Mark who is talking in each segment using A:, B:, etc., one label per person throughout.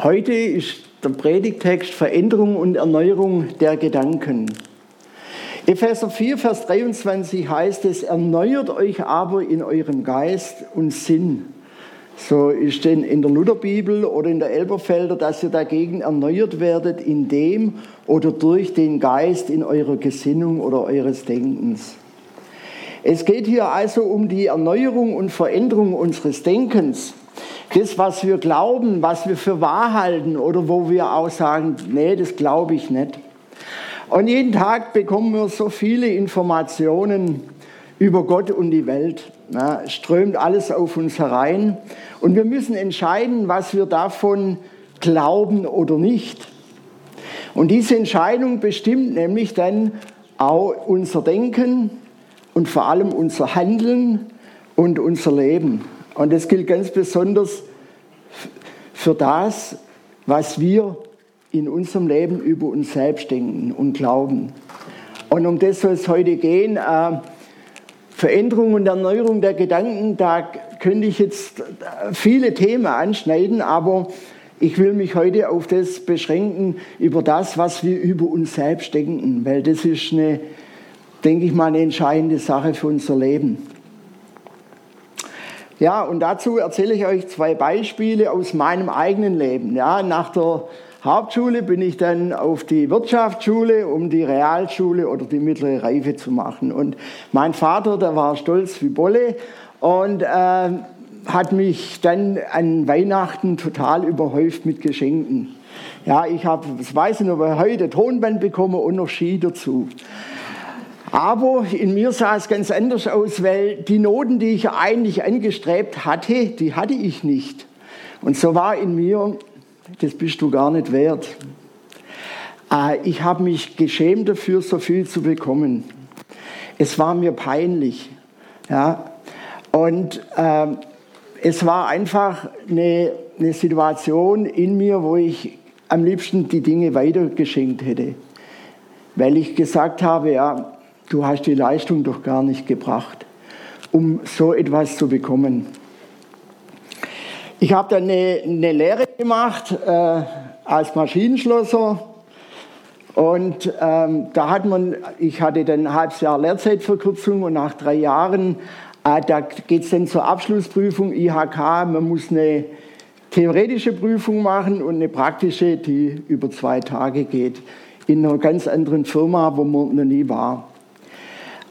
A: Heute ist der Predigtext Veränderung und Erneuerung der Gedanken. Epheser 4, Vers 23 heißt es, erneuert euch aber in eurem Geist und Sinn. So ist denn in der Lutherbibel oder in der Elberfelder, dass ihr dagegen erneuert werdet in dem oder durch den Geist in eurer Gesinnung oder eures Denkens. Es geht hier also um die Erneuerung und Veränderung unseres Denkens das, was wir glauben, was wir für wahr halten oder wo wir auch sagen, nee, das glaube ich nicht. Und jeden Tag bekommen wir so viele Informationen über Gott und die Welt. Ja, strömt alles auf uns herein. Und wir müssen entscheiden, was wir davon glauben oder nicht. Und diese Entscheidung bestimmt nämlich dann auch unser Denken und vor allem unser Handeln und unser Leben. Und das gilt ganz besonders für das, was wir in unserem Leben über uns selbst denken und glauben. Und um das soll es heute gehen. Äh, Veränderung und Erneuerung der Gedanken, da könnte ich jetzt viele Themen anschneiden, aber ich will mich heute auf das beschränken, über das, was wir über uns selbst denken, weil das ist eine, denke ich mal, eine entscheidende Sache für unser Leben. Ja, und dazu erzähle ich euch zwei Beispiele aus meinem eigenen Leben. Ja, nach der Hauptschule bin ich dann auf die Wirtschaftsschule, um die Realschule oder die mittlere Reife zu machen. Und mein Vater, der war stolz wie Bolle und äh, hat mich dann an Weihnachten total überhäuft mit Geschenken. Ja, ich habe, das weiß ich noch, heute Tonband bekommen und noch Ski dazu. Aber in mir sah es ganz anders aus, weil die Noten, die ich eigentlich angestrebt hatte, die hatte ich nicht. Und so war in mir, das bist du gar nicht wert. Äh, ich habe mich geschämt dafür, so viel zu bekommen. Es war mir peinlich. Ja? Und äh, es war einfach eine, eine Situation in mir, wo ich am liebsten die Dinge weitergeschenkt hätte. Weil ich gesagt habe, ja, du hast die Leistung doch gar nicht gebracht, um so etwas zu bekommen. Ich habe dann eine, eine, Lehre gemacht äh, als Maschinenschlosser und ähm, da hat man, ich hatte dann ein halbes Jahr Lehrzeitverkürzung und nach drei Jahren, äh, da geht es dann zur Abschlussprüfung IHK, man muss eine theoretische Prüfung machen und eine praktische, die über zwei Tage geht, in einer ganz anderen Firma, wo man noch nie war.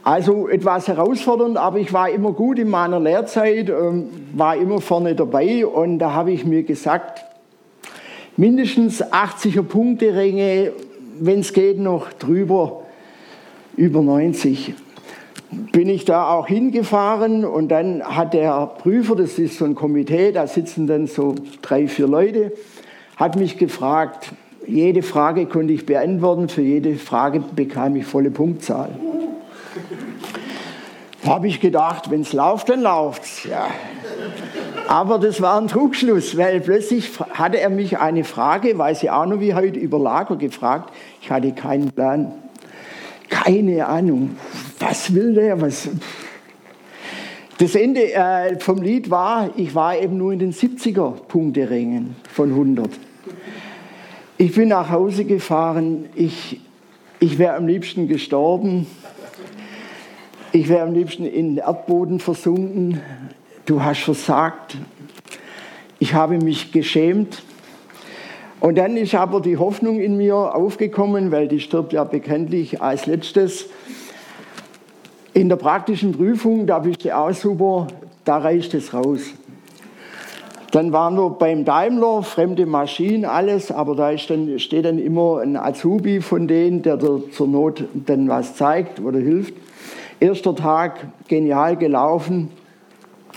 A: Also etwas herausfordernd, aber ich war immer gut in meiner Lehrzeit, ähm, war immer vorne dabei und da habe ich mir gesagt, mindestens 80er Punkte Ränge, wenn es geht noch drüber, über 90. Bin ich da auch hingefahren und dann hat der Prüfer, das ist so ein Komitee, da sitzen dann so drei, vier Leute, hat mich gefragt, jede Frage konnte ich beantworten, für jede Frage bekam ich volle Punktzahl habe ich gedacht, wenn es läuft, dann läuft's. Ja. Aber das war ein Trugschluss, weil plötzlich hatte er mich eine Frage, weiß ich auch noch wie heute, über Lager gefragt. Ich hatte keinen Plan. Keine Ahnung. Was will der? Was? Das Ende äh, vom Lied war, ich war eben nur in den 70er Punkterängen von 100. Ich bin nach Hause gefahren. Ich, ich wäre am liebsten gestorben. Ich wäre am liebsten in den Erdboden versunken. Du hast versagt. Ich habe mich geschämt. Und dann ist aber die Hoffnung in mir aufgekommen, weil die stirbt ja bekanntlich als letztes. In der praktischen Prüfung, da bist du auch super, da reicht es raus. Dann waren wir beim Daimler, fremde Maschinen, alles, aber da dann, steht dann immer ein Azubi von denen, der zur Not dann was zeigt oder hilft. Erster Tag genial gelaufen,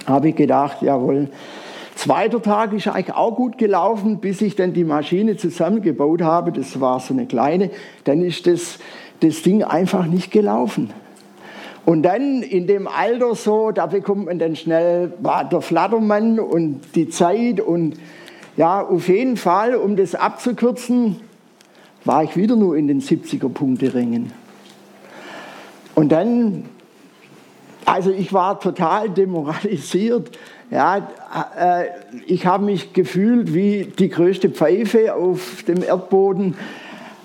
A: habe ich gedacht, jawohl. Zweiter Tag ist eigentlich auch gut gelaufen, bis ich dann die Maschine zusammengebaut habe. Das war so eine kleine. Dann ist das, das Ding einfach nicht gelaufen. Und dann in dem Alter so, da bekommt man dann schnell der Flattermann und die Zeit und ja, auf jeden Fall, um das abzukürzen, war ich wieder nur in den 70er Punkte ringen. Und dann also ich war total demoralisiert. Ja, äh, ich habe mich gefühlt wie die größte Pfeife auf dem Erdboden,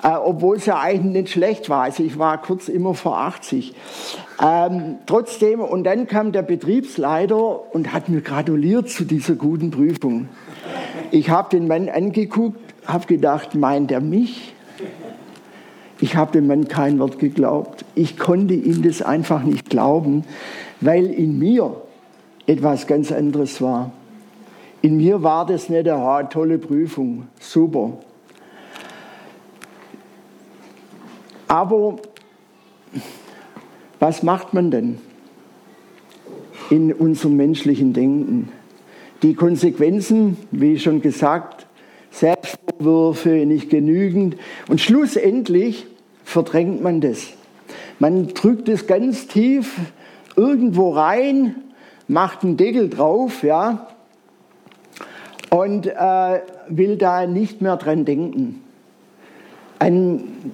A: äh, obwohl es ja eigentlich nicht schlecht war. Also ich war kurz immer vor 80. Ähm, trotzdem, und dann kam der Betriebsleiter und hat mir gratuliert zu dieser guten Prüfung. Ich habe den Mann angeguckt, habe gedacht, meint er mich? Ich habe dem Mann kein Wort geglaubt. Ich konnte ihm das einfach nicht glauben, weil in mir etwas ganz anderes war. In mir war das nicht eine tolle Prüfung, super. Aber was macht man denn in unserem menschlichen Denken? Die Konsequenzen, wie schon gesagt, Selbstvorwürfe nicht genügend und schlussendlich verdrängt man das. Man drückt es ganz tief irgendwo rein, macht einen Deckel drauf, ja, und äh, will da nicht mehr dran denken. Ein,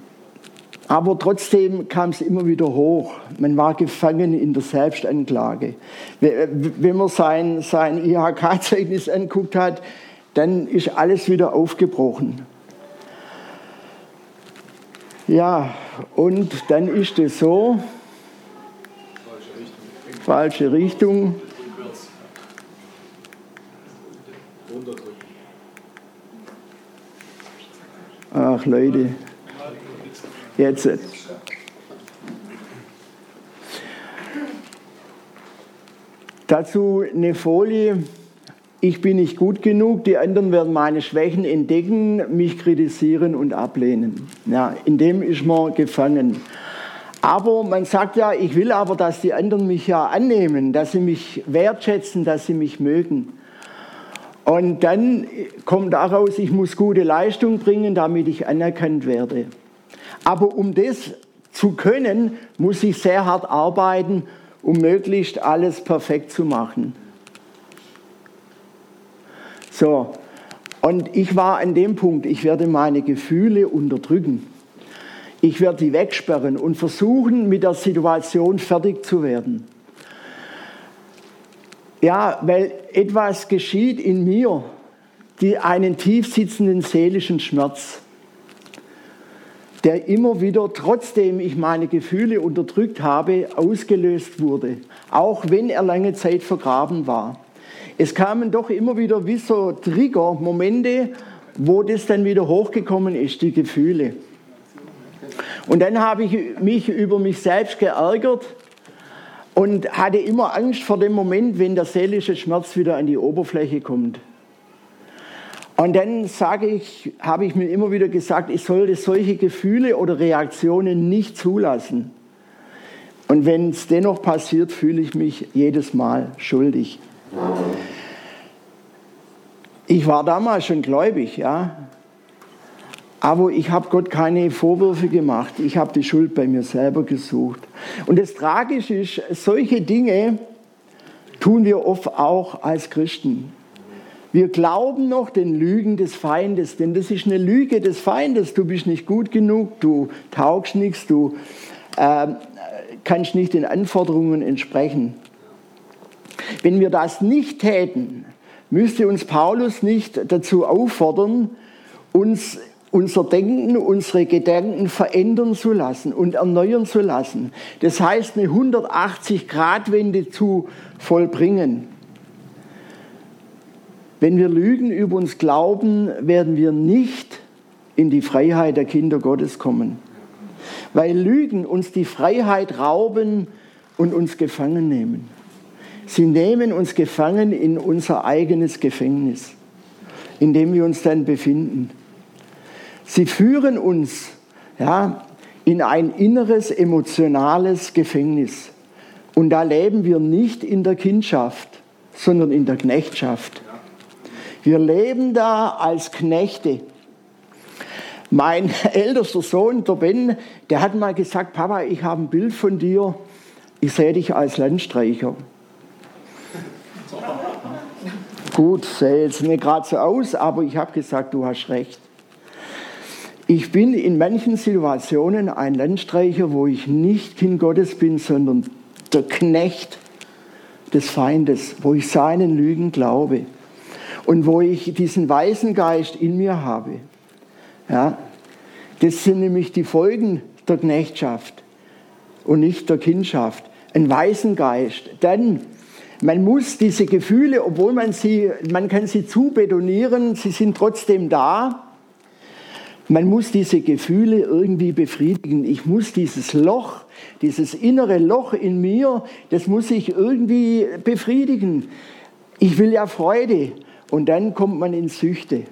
A: aber trotzdem kam es immer wieder hoch. Man war gefangen in der Selbstanklage. Wenn man sein, sein IHK-Zeugnis anguckt hat, dann ist alles wieder aufgebrochen. Ja, und dann ist es so, falsche Richtung. Ach Leute, jetzt. Dazu eine Folie. Ich bin nicht gut genug, die anderen werden meine Schwächen entdecken, mich kritisieren und ablehnen. Ja, in dem ist man gefangen. Aber man sagt ja, ich will aber, dass die anderen mich ja annehmen, dass sie mich wertschätzen, dass sie mich mögen. Und dann kommt daraus, ich muss gute Leistung bringen, damit ich anerkannt werde. Aber um das zu können, muss ich sehr hart arbeiten, um möglichst alles perfekt zu machen. So, und ich war an dem Punkt, ich werde meine Gefühle unterdrücken. Ich werde die wegsperren und versuchen, mit der Situation fertig zu werden. Ja, weil etwas geschieht in mir, die einen tief sitzenden seelischen Schmerz, der immer wieder, trotzdem ich meine Gefühle unterdrückt habe, ausgelöst wurde, auch wenn er lange Zeit vergraben war. Es kamen doch immer wieder wie so Trigger-Momente, wo das dann wieder hochgekommen ist, die Gefühle. Und dann habe ich mich über mich selbst geärgert und hatte immer Angst vor dem Moment, wenn der seelische Schmerz wieder an die Oberfläche kommt. Und dann sage ich, habe ich mir immer wieder gesagt, ich sollte solche Gefühle oder Reaktionen nicht zulassen. Und wenn es dennoch passiert, fühle ich mich jedes Mal schuldig. Ich war damals schon gläubig, ja. Aber ich habe Gott keine Vorwürfe gemacht. Ich habe die Schuld bei mir selber gesucht. Und das Tragische ist, solche Dinge tun wir oft auch als Christen. Wir glauben noch den Lügen des Feindes, denn das ist eine Lüge des Feindes. Du bist nicht gut genug, du taugst nichts, du äh, kannst nicht den Anforderungen entsprechen. Wenn wir das nicht täten, müsste uns Paulus nicht dazu auffordern, uns unser Denken, unsere Gedanken verändern zu lassen und erneuern zu lassen. Das heißt, eine 180-Grad-Wende zu vollbringen. Wenn wir Lügen über uns glauben, werden wir nicht in die Freiheit der Kinder Gottes kommen. Weil Lügen uns die Freiheit rauben und uns gefangen nehmen. Sie nehmen uns gefangen in unser eigenes Gefängnis, in dem wir uns dann befinden. Sie führen uns ja, in ein inneres emotionales Gefängnis. Und da leben wir nicht in der Kindschaft, sondern in der Knechtschaft. Wir leben da als Knechte. Mein ältester Sohn, der Ben, der hat mal gesagt, Papa, ich habe ein Bild von dir, ich sehe dich als Landstreicher. Gut, sehe jetzt nicht gerade so aus, aber ich habe gesagt, du hast recht. Ich bin in manchen Situationen ein Landstreicher, wo ich nicht Kind Gottes bin, sondern der Knecht des Feindes, wo ich seinen Lügen glaube und wo ich diesen weißen Geist in mir habe. Ja, das sind nämlich die Folgen der Knechtschaft und nicht der Kindschaft. Ein weißen Geist. Denn man muss diese Gefühle, obwohl man sie, man kann sie zubetonieren, sie sind trotzdem da. Man muss diese Gefühle irgendwie befriedigen. Ich muss dieses Loch, dieses innere Loch in mir, das muss ich irgendwie befriedigen. Ich will ja Freude. Und dann kommt man in Süchte.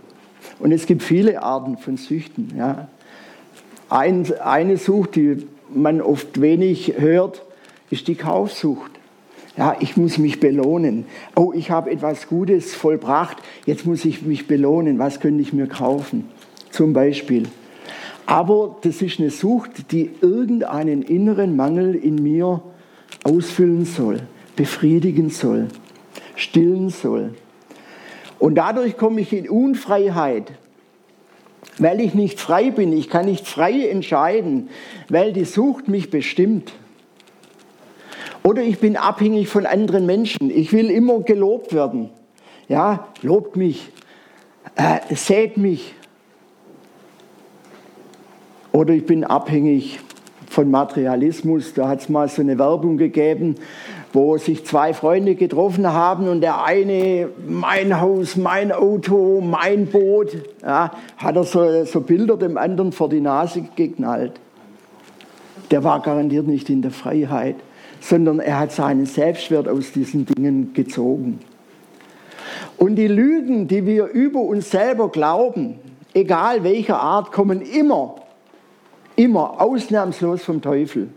A: Und es gibt viele Arten von Süchten. Ja. Ein, eine Sucht, die man oft wenig hört, ist die Kaufsucht. Ja, ich muss mich belohnen. Oh, ich habe etwas Gutes vollbracht, jetzt muss ich mich belohnen. Was könnte ich mir kaufen? Zum Beispiel. Aber das ist eine Sucht, die irgendeinen inneren Mangel in mir ausfüllen soll, befriedigen soll, stillen soll. Und dadurch komme ich in Unfreiheit, weil ich nicht frei bin. Ich kann nicht frei entscheiden, weil die Sucht mich bestimmt. Oder ich bin abhängig von anderen Menschen. Ich will immer gelobt werden. Ja, lobt mich, äh, sät mich. Oder ich bin abhängig von Materialismus. Da hat es mal so eine Werbung gegeben, wo sich zwei Freunde getroffen haben und der eine, mein Haus, mein Auto, mein Boot, ja, hat er so, so Bilder dem anderen vor die Nase geknallt. Der war garantiert nicht in der Freiheit, sondern er hat seinen Selbstwert aus diesen Dingen gezogen. Und die Lügen, die wir über uns selber glauben, egal welcher Art, kommen immer, immer ausnahmslos vom Teufel.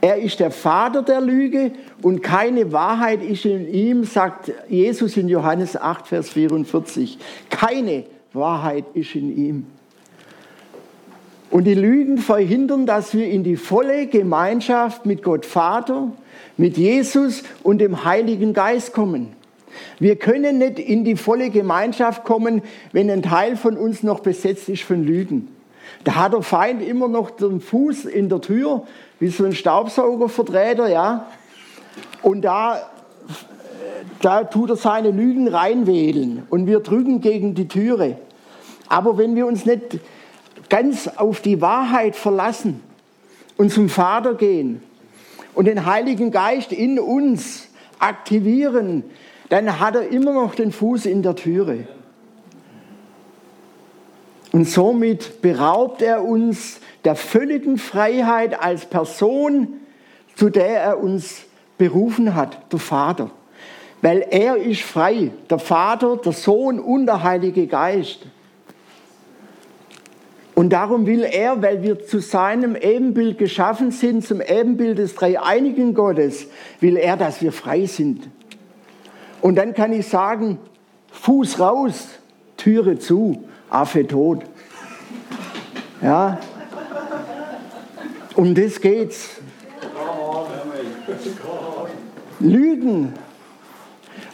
A: Er ist der Vater der Lüge und keine Wahrheit ist in ihm, sagt Jesus in Johannes 8, Vers 44. Keine Wahrheit ist in ihm. Und die Lügen verhindern, dass wir in die volle Gemeinschaft mit Gott Vater, mit Jesus und dem Heiligen Geist kommen. Wir können nicht in die volle Gemeinschaft kommen, wenn ein Teil von uns noch besetzt ist von Lügen. Da hat der Feind immer noch den Fuß in der Tür wie so ein Staubsaugervertreter, ja. Und da, da tut er seine Lügen reinwählen und wir drücken gegen die Türe. Aber wenn wir uns nicht ganz auf die Wahrheit verlassen und zum Vater gehen und den Heiligen Geist in uns aktivieren, dann hat er immer noch den Fuß in der Türe. Und somit beraubt er uns der völligen Freiheit als Person, zu der er uns berufen hat, der Vater. Weil er ist frei, der Vater, der Sohn und der Heilige Geist. Und darum will er, weil wir zu seinem Ebenbild geschaffen sind, zum Ebenbild des dreieinigen Gottes, will er, dass wir frei sind. Und dann kann ich sagen, Fuß raus, Türe zu, Affe tot. Ja, um das geht's. Lügen.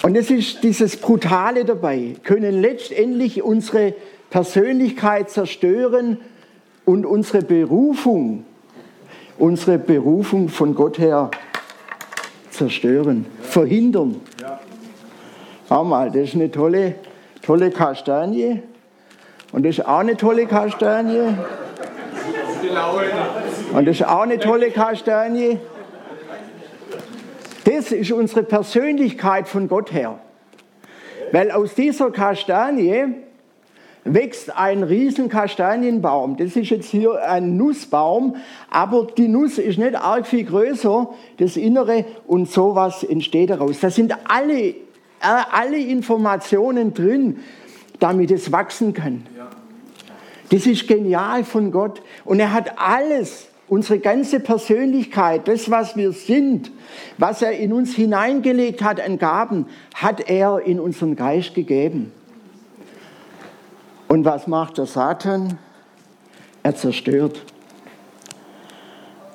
A: Und es ist dieses Brutale dabei, können letztendlich unsere Persönlichkeit zerstören und unsere Berufung, unsere Berufung von Gott her zerstören, verhindern. Schau mal, das ist eine tolle, tolle Kastanie. Und das ist auch eine tolle Kastanie. Und das ist auch eine tolle Kastanie. Das ist unsere Persönlichkeit von Gott her. Weil aus dieser Kastanie wächst ein riesen Kastanienbaum. Das ist jetzt hier ein Nussbaum, aber die Nuss ist nicht arg viel größer, das Innere und sowas entsteht daraus. Da sind alle, äh, alle Informationen drin, damit es wachsen kann. Das ist genial von Gott. Und er hat alles, unsere ganze Persönlichkeit, das, was wir sind, was er in uns hineingelegt hat an Gaben, hat er in unseren Geist gegeben. Und was macht der Satan? Er zerstört.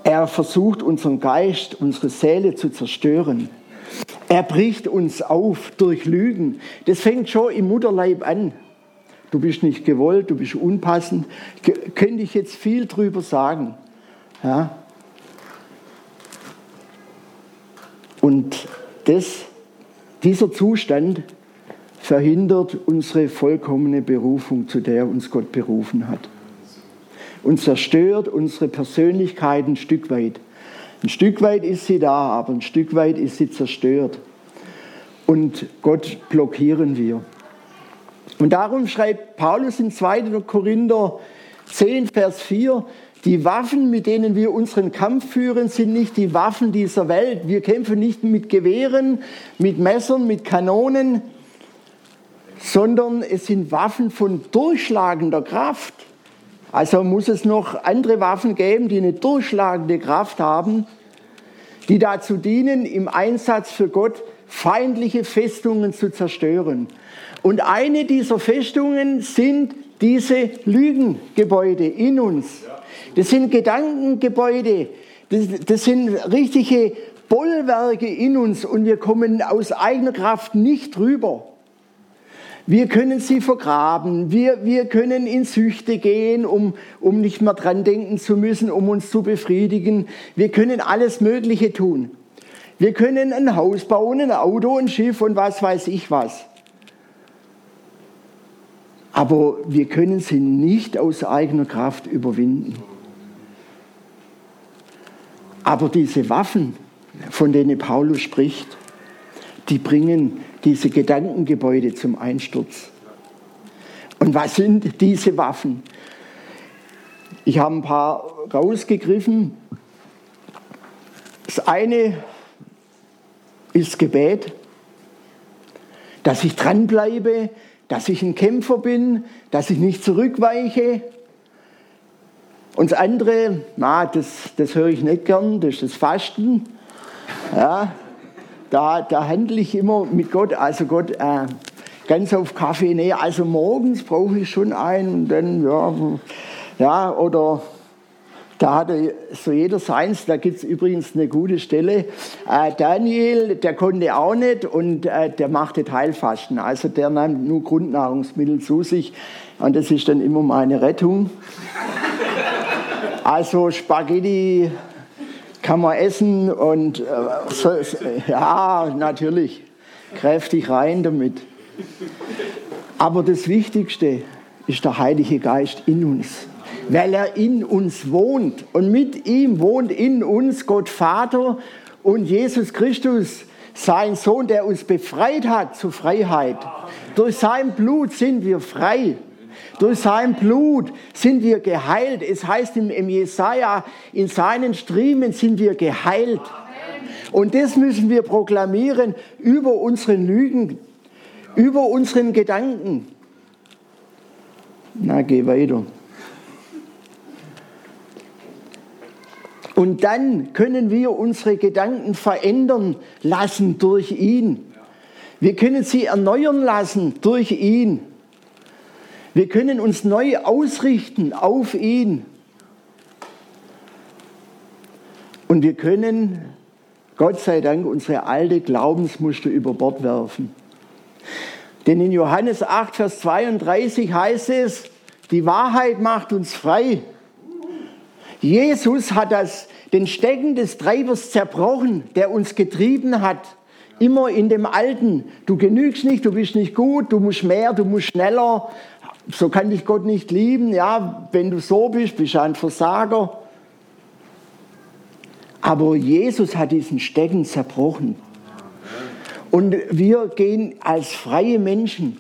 A: Er versucht unseren Geist, unsere Seele zu zerstören. Er bricht uns auf durch Lügen. Das fängt schon im Mutterleib an du bist nicht gewollt, du bist unpassend. Könnte ich jetzt viel drüber sagen. Ja? Und das, dieser Zustand verhindert unsere vollkommene Berufung, zu der uns Gott berufen hat. Und zerstört unsere Persönlichkeit ein Stück weit. Ein Stück weit ist sie da, aber ein Stück weit ist sie zerstört. Und Gott blockieren wir. Und darum schreibt Paulus in 2. Korinther 10, Vers 4, die Waffen, mit denen wir unseren Kampf führen, sind nicht die Waffen dieser Welt. Wir kämpfen nicht mit Gewehren, mit Messern, mit Kanonen, sondern es sind Waffen von durchschlagender Kraft. Also muss es noch andere Waffen geben, die eine durchschlagende Kraft haben, die dazu dienen, im Einsatz für Gott feindliche Festungen zu zerstören. Und eine dieser Festungen sind diese Lügengebäude in uns. Das sind Gedankengebäude, das, das sind richtige Bollwerke in uns und wir kommen aus eigener Kraft nicht drüber. Wir können sie vergraben, wir, wir können in Süchte gehen, um, um nicht mehr dran denken zu müssen, um uns zu befriedigen. Wir können alles Mögliche tun. Wir können ein Haus bauen, ein Auto, ein Schiff und was weiß ich was. Aber wir können sie nicht aus eigener Kraft überwinden. Aber diese Waffen, von denen Paulus spricht, die bringen diese Gedankengebäude zum Einsturz. Und was sind diese Waffen? Ich habe ein paar rausgegriffen. Das eine ist Gebet, dass ich dranbleibe, dass ich ein Kämpfer bin, dass ich nicht zurückweiche. Und das andere, na, das, das höre ich nicht gern, das ist das Fasten. Ja, da, da handle ich immer mit Gott, also Gott, äh, ganz auf Kaffee, nee, also morgens brauche ich schon einen und dann, ja, ja, oder da hat so jeder seins, da gibt es übrigens eine gute Stelle. Äh, Daniel, der konnte auch nicht und äh, der machte Teilfasten. Also der nahm nur Grundnahrungsmittel zu sich und das ist dann immer meine Rettung. Also Spaghetti kann man essen und äh, so, ja, natürlich, kräftig rein damit. Aber das Wichtigste ist der Heilige Geist in uns weil er in uns wohnt. Und mit ihm wohnt in uns Gott Vater und Jesus Christus, sein Sohn, der uns befreit hat zur Freiheit. Durch sein Blut sind wir frei. Durch sein Blut sind wir geheilt. Es heißt im, Jesaja, in seinen Striemen sind wir geheilt. Und das müssen wir proklamieren über unseren Lügen, über unseren Gedanken. Na, geh weiter. Und dann können wir unsere Gedanken verändern lassen durch ihn. Wir können sie erneuern lassen durch ihn. Wir können uns neu ausrichten auf ihn. Und wir können, Gott sei Dank, unsere alte Glaubensmuster über Bord werfen. Denn in Johannes 8, Vers 32 heißt es, die Wahrheit macht uns frei. Jesus hat das, den Stecken des Treibers zerbrochen, der uns getrieben hat. Immer in dem Alten. Du genügst nicht, du bist nicht gut, du musst mehr, du musst schneller. So kann dich Gott nicht lieben. Ja, wenn du so bist, bist du ein Versager. Aber Jesus hat diesen Stecken zerbrochen. Und wir gehen als freie Menschen.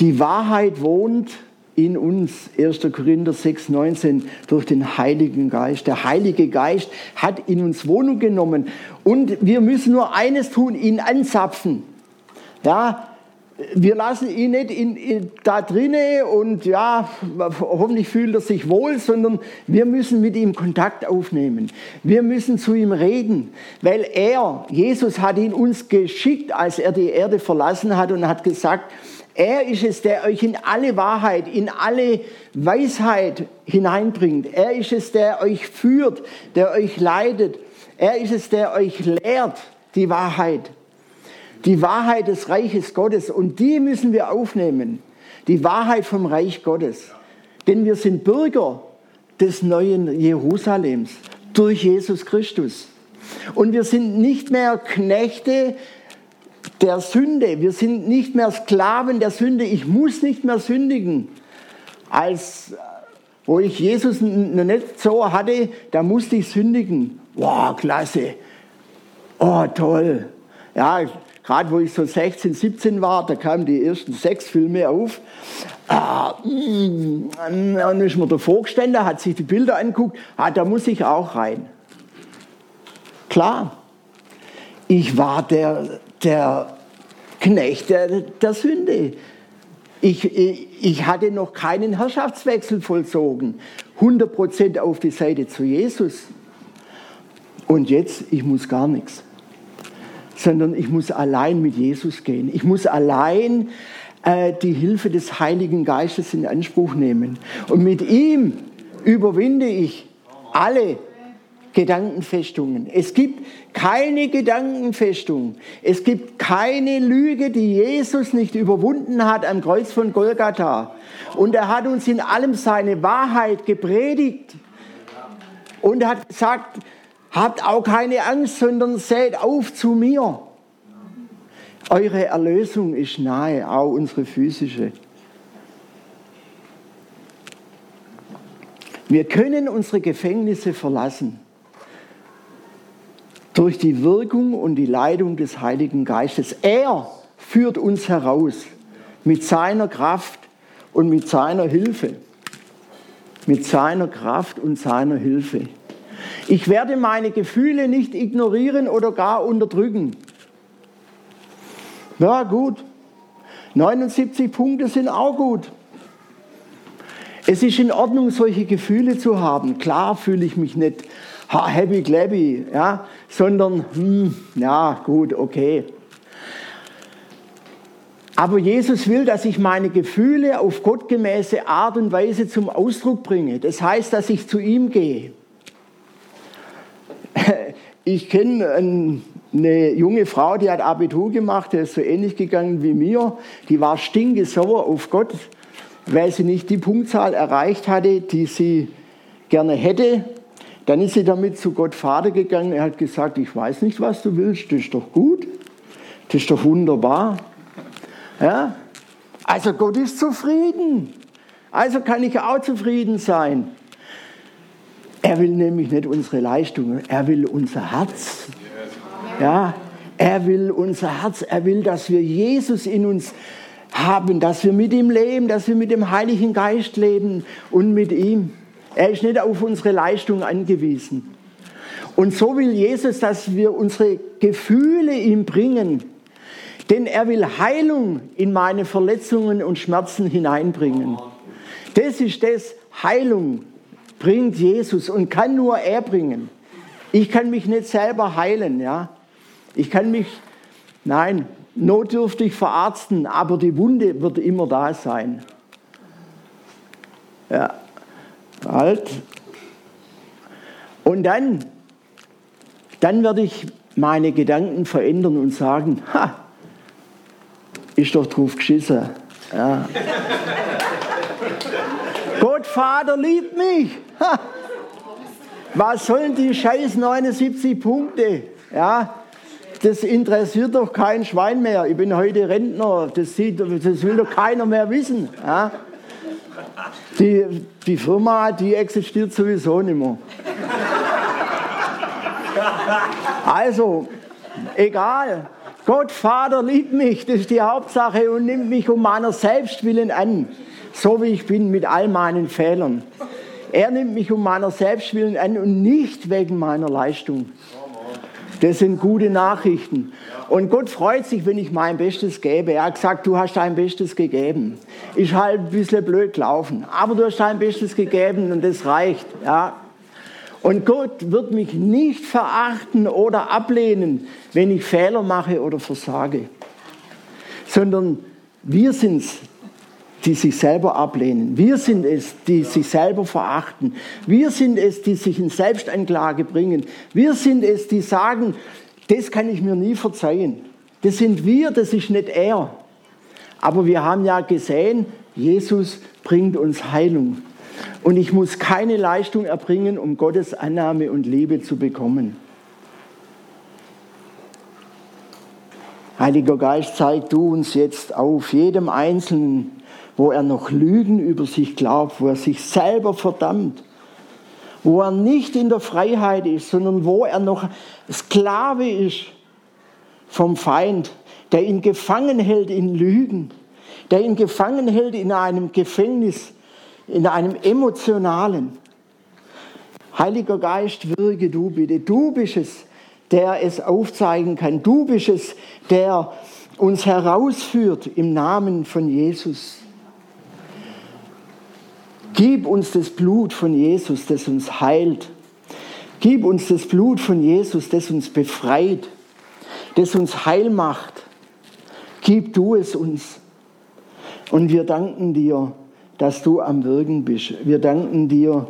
A: Die Wahrheit wohnt in uns, 1. Korinther 6, 19, durch den Heiligen Geist. Der Heilige Geist hat in uns Wohnung genommen und wir müssen nur eines tun, ihn anzapfen. Ja, wir lassen ihn nicht in, in, da drinnen und ja, hoffentlich fühlt er sich wohl, sondern wir müssen mit ihm Kontakt aufnehmen. Wir müssen zu ihm reden, weil er, Jesus hat ihn uns geschickt, als er die Erde verlassen hat und hat gesagt, er ist es, der euch in alle Wahrheit, in alle Weisheit hineinbringt. Er ist es, der euch führt, der euch leitet. Er ist es, der euch lehrt die Wahrheit. Die Wahrheit des Reiches Gottes. Und die müssen wir aufnehmen. Die Wahrheit vom Reich Gottes. Denn wir sind Bürger des neuen Jerusalems. durch Jesus Christus. Und wir sind nicht mehr Knechte der Sünde. Wir sind nicht mehr Sklaven der Sünde. Ich muss nicht mehr sündigen. Als wo ich Jesus noch nicht so hatte, da musste ich sündigen. Wow, klasse. Oh, toll. Ja, gerade wo ich so 16, 17 war, da kamen die ersten sechs Filme auf. Ah, mm, dann ist mir davor gestanden, hat sich die Bilder angeguckt, ah, da muss ich auch rein. Klar, ich war der, der Knecht der, der Sünde. Ich, ich, hatte noch keinen Herrschaftswechsel vollzogen. 100% auf die Seite zu Jesus. Und jetzt, ich muss gar nichts. Sondern ich muss allein mit Jesus gehen. Ich muss allein äh, die Hilfe des Heiligen Geistes in Anspruch nehmen. Und mit ihm überwinde ich alle Gedankenfestungen. Es gibt keine Gedankenfestung. Es gibt keine Lüge, die Jesus nicht überwunden hat am Kreuz von Golgatha. Und er hat uns in allem seine Wahrheit gepredigt und hat gesagt, habt auch keine Angst, sondern seht auf zu mir. Eure Erlösung ist nahe, auch unsere physische. Wir können unsere Gefängnisse verlassen durch die Wirkung und die Leitung des Heiligen Geistes. Er führt uns heraus mit seiner Kraft und mit seiner Hilfe. Mit seiner Kraft und seiner Hilfe. Ich werde meine Gefühle nicht ignorieren oder gar unterdrücken. Ja, gut. 79 Punkte sind auch gut. Es ist in Ordnung, solche Gefühle zu haben. Klar fühle ich mich nicht happy clappy, ja, sondern, hm, ja, gut, okay. Aber Jesus will, dass ich meine Gefühle auf gottgemäße Art und Weise zum Ausdruck bringe. Das heißt, dass ich zu ihm gehe. Ich kenne eine junge Frau, die hat Abitur gemacht, der ist so ähnlich gegangen wie mir. Die war stinkesauer auf Gott, weil sie nicht die Punktzahl erreicht hatte, die sie gerne hätte. Dann ist sie damit zu Gott Vater gegangen. Er hat gesagt, ich weiß nicht, was du willst, das ist doch gut, das ist doch wunderbar. Ja? Also Gott ist zufrieden. Also kann ich auch zufrieden sein. Er will nämlich nicht unsere Leistungen, er will unser Herz. Ja, er will unser Herz, er will, dass wir Jesus in uns haben, dass wir mit ihm leben, dass wir mit dem Heiligen Geist leben und mit ihm. Er ist nicht auf unsere Leistung angewiesen. Und so will Jesus, dass wir unsere Gefühle ihm bringen. Denn er will Heilung in meine Verletzungen und Schmerzen hineinbringen. Das ist das, Heilung bringt Jesus und kann nur er bringen. Ich kann mich nicht selber heilen, ja. Ich kann mich, nein, notdürftig verarzten, aber die Wunde wird immer da sein. Ja. Halt. Und dann, dann werde ich meine Gedanken verändern und sagen, ha, ist doch drauf geschissen. Ja. Gott Vater liebt mich. Was sollen die scheiß 79 Punkte? Ja, das interessiert doch kein Schwein mehr. Ich bin heute Rentner, das, sieht, das will doch keiner mehr wissen. Ja. Die, die Firma, die existiert sowieso nicht mehr. Also, egal. Gott, Vater, liebt mich, das ist die Hauptsache und nimmt mich um meiner Selbstwillen an, so wie ich bin mit all meinen Fehlern. Er nimmt mich um meiner Selbstwillen an und nicht wegen meiner Leistung. Das sind gute Nachrichten. Und Gott freut sich, wenn ich mein Bestes gebe. Er hat gesagt, du hast dein Bestes gegeben. Ist halt ein bisschen blöd gelaufen. Aber du hast dein Bestes gegeben und das reicht. Ja. Und Gott wird mich nicht verachten oder ablehnen, wenn ich Fehler mache oder versage. Sondern wir sind es, die sich selber ablehnen. Wir sind es, die sich selber verachten. Wir sind es, die sich in Selbstanklage bringen. Wir sind es, die sagen, das kann ich mir nie verzeihen. Das sind wir, das ist nicht er. Aber wir haben ja gesehen, Jesus bringt uns Heilung. Und ich muss keine Leistung erbringen, um Gottes Annahme und Liebe zu bekommen. Heiliger Geist, zeig du uns jetzt auf jedem Einzelnen, wo er noch Lügen über sich glaubt, wo er sich selber verdammt, wo er nicht in der Freiheit ist, sondern wo er noch Sklave ist vom Feind, der ihn gefangen hält in Lügen, der ihn gefangen hält in einem Gefängnis, in einem emotionalen. Heiliger Geist, wirke du bitte. Du bist es, der es aufzeigen kann. Du bist es, der uns herausführt im Namen von Jesus. Gib uns das Blut von Jesus, das uns heilt. Gib uns das Blut von Jesus, das uns befreit, das uns heil macht. Gib du es uns. Und wir danken dir, dass du am Wirken bist. Wir danken dir,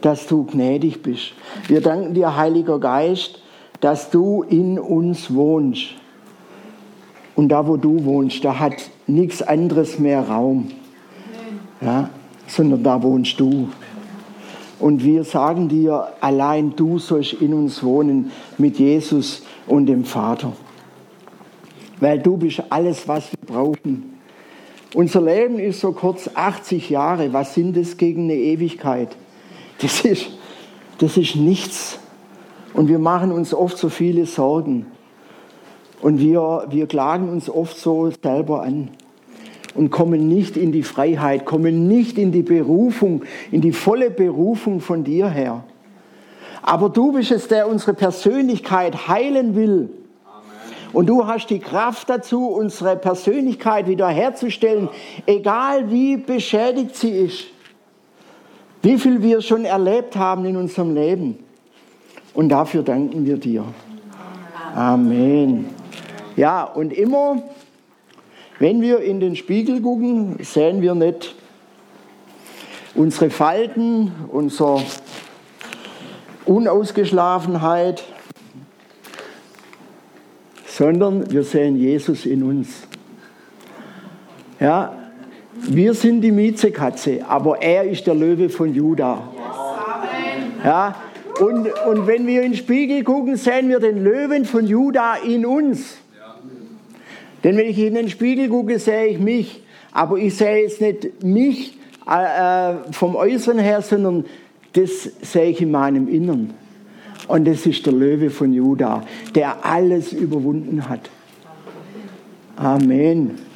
A: dass du gnädig bist. Wir danken dir, Heiliger Geist, dass du in uns wohnst. Und da, wo du wohnst, da hat nichts anderes mehr Raum, ja, sondern da wohnst du. Und wir sagen dir, allein du sollst in uns wohnen mit Jesus und dem Vater. Weil du bist alles, was wir brauchen. Unser Leben ist so kurz 80 Jahre. Was sind das gegen eine Ewigkeit? Das ist, das ist nichts. Und wir machen uns oft so viele Sorgen. Und wir, wir klagen uns oft so selber an und kommen nicht in die Freiheit, kommen nicht in die Berufung, in die volle Berufung von dir her. Aber du bist es, der unsere Persönlichkeit heilen will. Und du hast die Kraft dazu, unsere Persönlichkeit wiederherzustellen, egal wie beschädigt sie ist. Wie viel wir schon erlebt haben in unserem Leben. Und dafür danken wir dir. Amen. Ja, und immer, wenn wir in den Spiegel gucken, sehen wir nicht unsere Falten, unsere Unausgeschlafenheit, sondern wir sehen Jesus in uns. Ja, wir sind die Miezekatze, aber er ist der Löwe von Juda. Ja, und, und wenn wir in den Spiegel gucken, sehen wir den Löwen von Juda in uns. Denn wenn ich in den Spiegel gucke, sehe ich mich. Aber ich sehe jetzt nicht mich äh, äh, vom Äußeren her, sondern das sehe ich in meinem Innern. Und das ist der Löwe von Juda, der alles überwunden hat. Amen.